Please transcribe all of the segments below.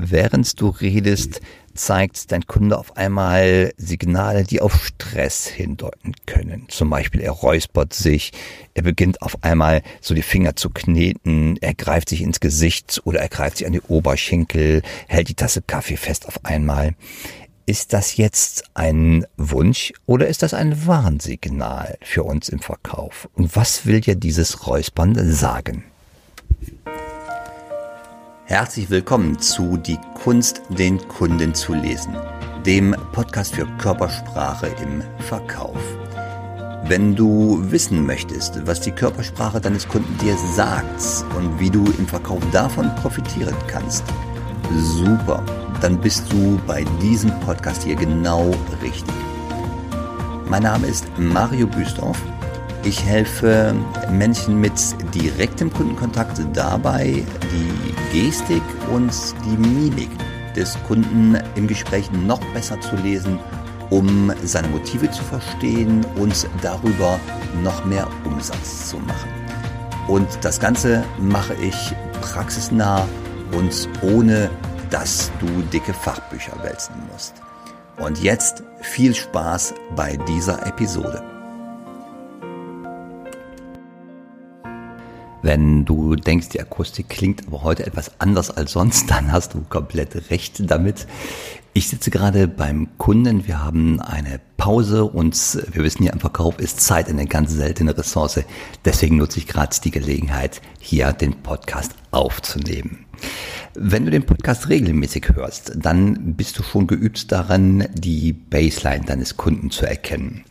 Während du redest, zeigt dein Kunde auf einmal Signale, die auf Stress hindeuten können. Zum Beispiel er räuspert sich, er beginnt auf einmal so die Finger zu kneten, er greift sich ins Gesicht oder er greift sich an die Oberschenkel, hält die Tasse Kaffee fest auf einmal. Ist das jetzt ein Wunsch oder ist das ein Warnsignal für uns im Verkauf? Und was will dir dieses Räuspern sagen? Herzlich willkommen zu Die Kunst, den Kunden zu lesen, dem Podcast für Körpersprache im Verkauf. Wenn du wissen möchtest, was die Körpersprache deines Kunden dir sagt und wie du im Verkauf davon profitieren kannst, super, dann bist du bei diesem Podcast hier genau richtig. Mein Name ist Mario Büstorf ich helfe Menschen mit direktem Kundenkontakt dabei, die Gestik und die Mimik des Kunden im Gespräch noch besser zu lesen, um seine Motive zu verstehen und darüber noch mehr Umsatz zu machen. Und das Ganze mache ich praxisnah und ohne, dass du dicke Fachbücher wälzen musst. Und jetzt viel Spaß bei dieser Episode. Wenn du denkst, die Akustik klingt aber heute etwas anders als sonst, dann hast du komplett recht damit. Ich sitze gerade beim Kunden, wir haben eine Pause und wir wissen ja, im Verkauf ist Zeit eine ganz seltene Ressource. Deswegen nutze ich gerade die Gelegenheit, hier den Podcast aufzunehmen. Wenn du den Podcast regelmäßig hörst, dann bist du schon geübt daran, die Baseline deines Kunden zu erkennen.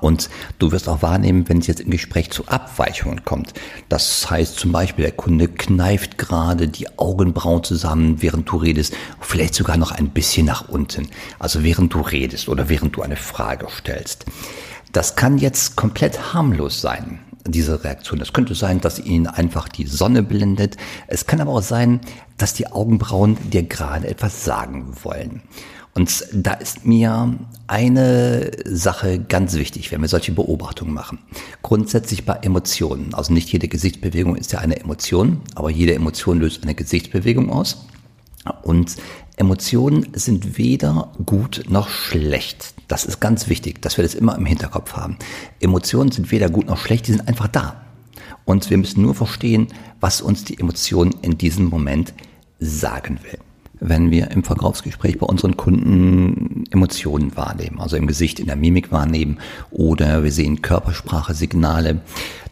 Und du wirst auch wahrnehmen, wenn es jetzt im Gespräch zu Abweichungen kommt. Das heißt zum Beispiel, der Kunde kneift gerade die Augenbrauen zusammen, während du redest, vielleicht sogar noch ein bisschen nach unten. Also während du redest oder während du eine Frage stellst. Das kann jetzt komplett harmlos sein diese Reaktion. Es könnte sein, dass ihn einfach die Sonne blendet. Es kann aber auch sein, dass die Augenbrauen dir gerade etwas sagen wollen. Und da ist mir eine Sache ganz wichtig, wenn wir solche Beobachtungen machen. Grundsätzlich bei Emotionen. Also nicht jede Gesichtsbewegung ist ja eine Emotion, aber jede Emotion löst eine Gesichtsbewegung aus. Und Emotionen sind weder gut noch schlecht. Das ist ganz wichtig, dass wir das immer im Hinterkopf haben. Emotionen sind weder gut noch schlecht, die sind einfach da. Und wir müssen nur verstehen, was uns die Emotion in diesem Moment sagen will wenn wir im Verkaufsgespräch bei unseren Kunden Emotionen wahrnehmen, also im Gesicht, in der Mimik wahrnehmen oder wir sehen Körpersprache, Signale,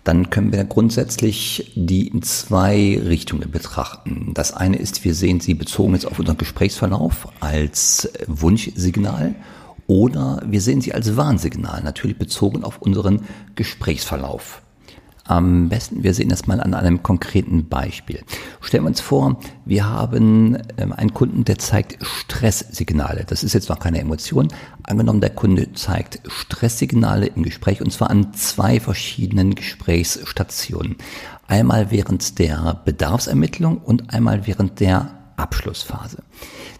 dann können wir grundsätzlich die in zwei Richtungen betrachten. Das eine ist, wir sehen sie bezogen jetzt auf unseren Gesprächsverlauf als Wunschsignal oder wir sehen sie als Warnsignal, natürlich bezogen auf unseren Gesprächsverlauf. Am besten, wir sehen das mal an einem konkreten Beispiel. Stellen wir uns vor, wir haben ähm, einen Kunden, der zeigt Stresssignale. Das ist jetzt noch keine Emotion. Angenommen, der Kunde zeigt Stresssignale im Gespräch und zwar an zwei verschiedenen Gesprächsstationen. Einmal während der Bedarfsermittlung und einmal während der Abschlussphase.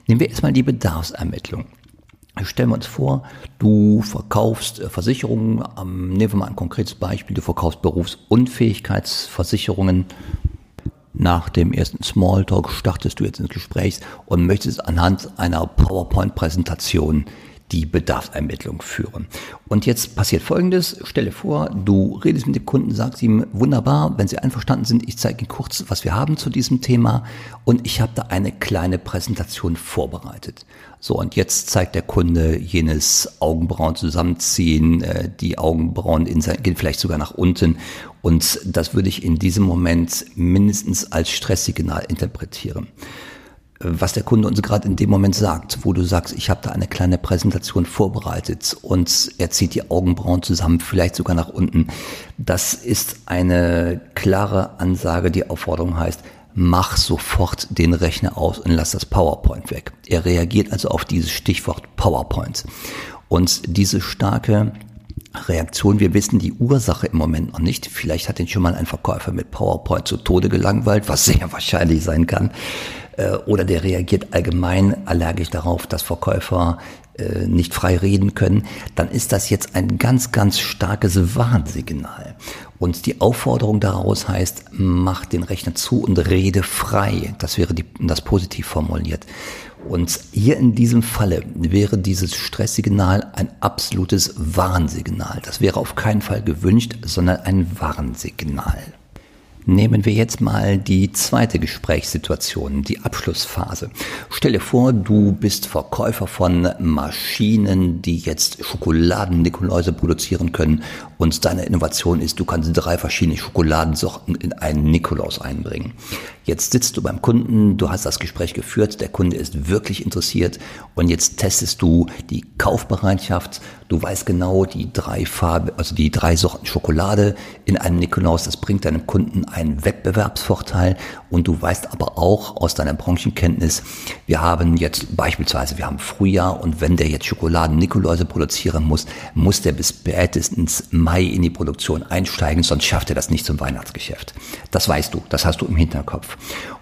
Nehmen wir erstmal die Bedarfsermittlung. Stellen wir uns vor, du verkaufst äh, Versicherungen, ähm, nehmen wir mal ein konkretes Beispiel, du verkaufst Berufsunfähigkeitsversicherungen. Nach dem ersten Smalltalk startest du jetzt ins Gespräch und möchtest anhand einer PowerPoint-Präsentation die Bedarfsermittlung führen. Und jetzt passiert Folgendes. Stelle vor, du redest mit dem Kunden, sagst ihm, wunderbar, wenn Sie einverstanden sind, ich zeige Ihnen kurz, was wir haben zu diesem Thema und ich habe da eine kleine Präsentation vorbereitet. So, und jetzt zeigt der Kunde jenes Augenbrauen zusammenziehen, äh, die Augenbrauen in sein, gehen vielleicht sogar nach unten und das würde ich in diesem Moment mindestens als Stresssignal interpretieren was der Kunde uns gerade in dem Moment sagt, wo du sagst, ich habe da eine kleine Präsentation vorbereitet und er zieht die Augenbrauen zusammen, vielleicht sogar nach unten. Das ist eine klare Ansage, die Aufforderung heißt, mach sofort den Rechner aus und lass das PowerPoint weg. Er reagiert also auf dieses Stichwort PowerPoint. Und diese starke Reaktion, wir wissen die Ursache im Moment noch nicht. Vielleicht hat ihn schon mal ein Verkäufer mit PowerPoint zu Tode gelangweilt, was sehr wahrscheinlich sein kann. Äh, oder der reagiert allgemein allergisch darauf, dass Verkäufer äh, nicht frei reden können, dann ist das jetzt ein ganz, ganz starkes Warnsignal. Und die Aufforderung daraus heißt, mach den Rechner zu und rede frei. Das wäre die, das positiv formuliert. Und hier in diesem Falle wäre dieses Stresssignal ein absolutes Warnsignal. Das wäre auf keinen Fall gewünscht, sondern ein Warnsignal. Nehmen wir jetzt mal die zweite Gesprächssituation, die Abschlussphase. Stelle vor, du bist Verkäufer von Maschinen, die jetzt Schokoladen-Nikoläuse produzieren können und deine Innovation ist, du kannst drei verschiedene Schokoladensorten in einen Nikolaus einbringen. Jetzt sitzt du beim Kunden, du hast das Gespräch geführt, der Kunde ist wirklich interessiert und jetzt testest du die Kaufbereitschaft. Du weißt genau, die drei Farbe, also die drei Sorten Schokolade in einem Nikolaus, das bringt deinem Kunden einen Wettbewerbsvorteil und du weißt aber auch aus deiner Branchenkenntnis, wir haben jetzt beispielsweise, wir haben Frühjahr und wenn der jetzt Schokoladen-Nikoläuse produzieren muss, muss der bis spätestens Mai in die Produktion einsteigen, sonst schafft er das nicht zum Weihnachtsgeschäft. Das weißt du, das hast du im Hinterkopf.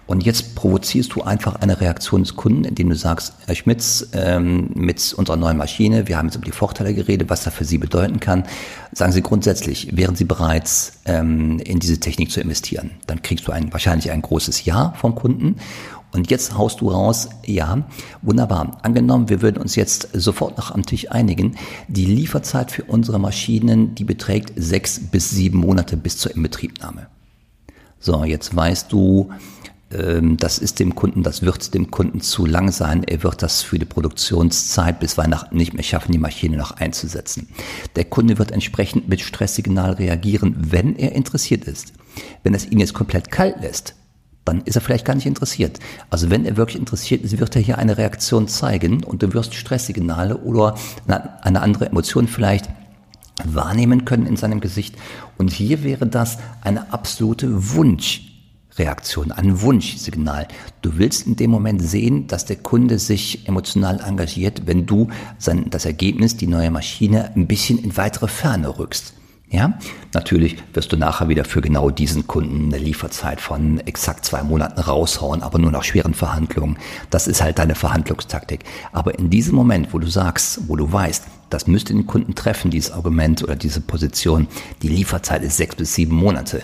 Und jetzt provozierst du einfach eine Reaktion des Kunden, indem du sagst, Herr Schmitz, ähm, mit unserer neuen Maschine, wir haben jetzt über die Vorteile geredet, was das für Sie bedeuten kann. Sagen Sie grundsätzlich, wären Sie bereit, ähm, in diese Technik zu investieren? Dann kriegst du ein, wahrscheinlich ein großes Ja vom Kunden. Und jetzt haust du raus, ja, wunderbar. Angenommen, wir würden uns jetzt sofort noch am Tisch einigen. Die Lieferzeit für unsere Maschinen, die beträgt sechs bis sieben Monate bis zur Inbetriebnahme. So, jetzt weißt du, das ist dem Kunden, das wird dem Kunden zu lang sein. Er wird das für die Produktionszeit bis Weihnachten nicht mehr schaffen, die Maschine noch einzusetzen. Der Kunde wird entsprechend mit Stresssignal reagieren, wenn er interessiert ist. Wenn es ihn jetzt komplett kalt lässt, dann ist er vielleicht gar nicht interessiert. Also wenn er wirklich interessiert ist, wird er hier eine Reaktion zeigen und du wirst Stresssignale oder eine andere Emotion vielleicht wahrnehmen können in seinem Gesicht. Und hier wäre das eine absolute Wunschreaktion, ein Wunschsignal. Du willst in dem Moment sehen, dass der Kunde sich emotional engagiert, wenn du sein, das Ergebnis, die neue Maschine, ein bisschen in weitere Ferne rückst. Ja, natürlich wirst du nachher wieder für genau diesen Kunden eine Lieferzeit von exakt zwei Monaten raushauen, aber nur nach schweren Verhandlungen. Das ist halt deine Verhandlungstaktik. Aber in diesem Moment, wo du sagst, wo du weißt, das müsste den Kunden treffen, dieses Argument oder diese Position, die Lieferzeit ist sechs bis sieben Monate,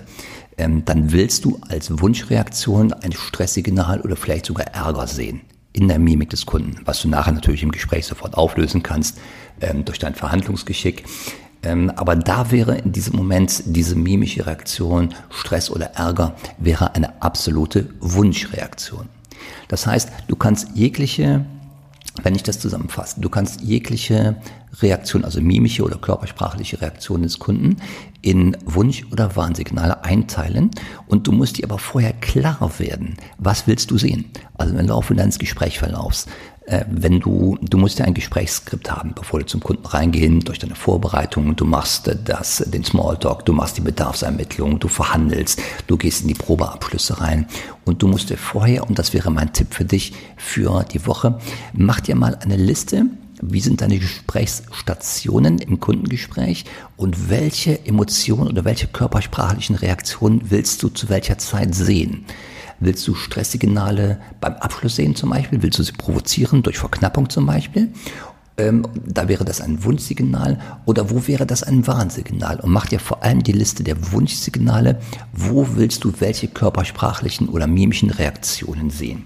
ähm, dann willst du als Wunschreaktion ein Stresssignal oder vielleicht sogar Ärger sehen in der Mimik des Kunden, was du nachher natürlich im Gespräch sofort auflösen kannst ähm, durch dein Verhandlungsgeschick. Ähm, aber da wäre in diesem Moment diese mimische Reaktion, Stress oder Ärger, wäre eine absolute Wunschreaktion. Das heißt, du kannst jegliche, wenn ich das zusammenfasse, du kannst jegliche Reaktion, also mimische oder körpersprachliche Reaktion des Kunden in Wunsch- oder Warnsignale einteilen und du musst dir aber vorher klar werden, was willst du sehen? Also im Laufe deines Gesprächsverlaufs wenn du, du musst ja ein Gesprächsskript haben, bevor du zum Kunden reingehen, durch deine Vorbereitung, du machst das, den Smalltalk, du machst die Bedarfsermittlung, du verhandelst, du gehst in die Probeabschlüsse rein und du musst dir vorher, und das wäre mein Tipp für dich für die Woche, mach dir mal eine Liste, wie sind deine Gesprächsstationen im Kundengespräch und welche Emotionen oder welche körpersprachlichen Reaktionen willst du zu welcher Zeit sehen? Willst du Stresssignale beim Abschluss sehen zum Beispiel? Willst du sie provozieren durch Verknappung zum Beispiel? Ähm, da wäre das ein Wunschsignal oder wo wäre das ein Warnsignal? Und mach dir vor allem die Liste der Wunschsignale. Wo willst du welche körpersprachlichen oder mimischen Reaktionen sehen?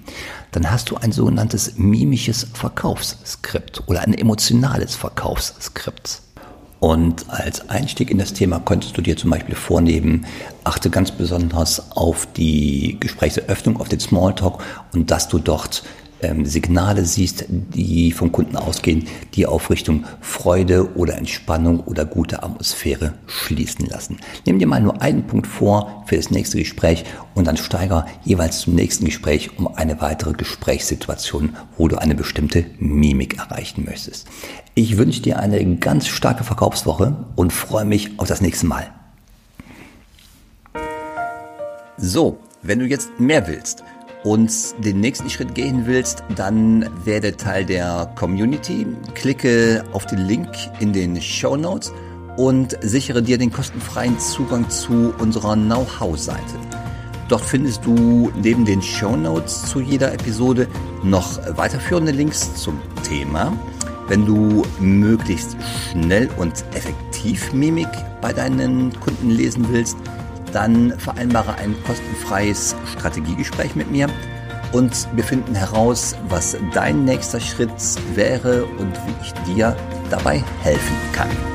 Dann hast du ein sogenanntes mimisches Verkaufsskript oder ein emotionales Verkaufsskript. Und als Einstieg in das Thema könntest du dir zum Beispiel vornehmen, achte ganz besonders auf die Gesprächseröffnung, auf den Smalltalk und dass du dort ähm, Signale siehst, die vom Kunden ausgehen, die auf Richtung Freude oder Entspannung oder gute Atmosphäre schließen lassen. Nimm dir mal nur einen Punkt vor für das nächste Gespräch und dann steiger jeweils zum nächsten Gespräch um eine weitere Gesprächssituation, wo du eine bestimmte Mimik erreichen möchtest. Ich wünsche dir eine ganz starke Verkaufswoche und freue mich auf das nächste Mal. So, wenn du jetzt mehr willst, und den nächsten Schritt gehen willst, dann werde Teil der Community. Klicke auf den Link in den Show Notes und sichere dir den kostenfreien Zugang zu unserer Know-how-Seite. Dort findest du neben den Show Notes zu jeder Episode noch weiterführende Links zum Thema. Wenn du möglichst schnell und effektiv Mimik bei deinen Kunden lesen willst, dann vereinbare ein kostenfreies Strategiegespräch mit mir und wir finden heraus, was dein nächster Schritt wäre und wie ich dir dabei helfen kann.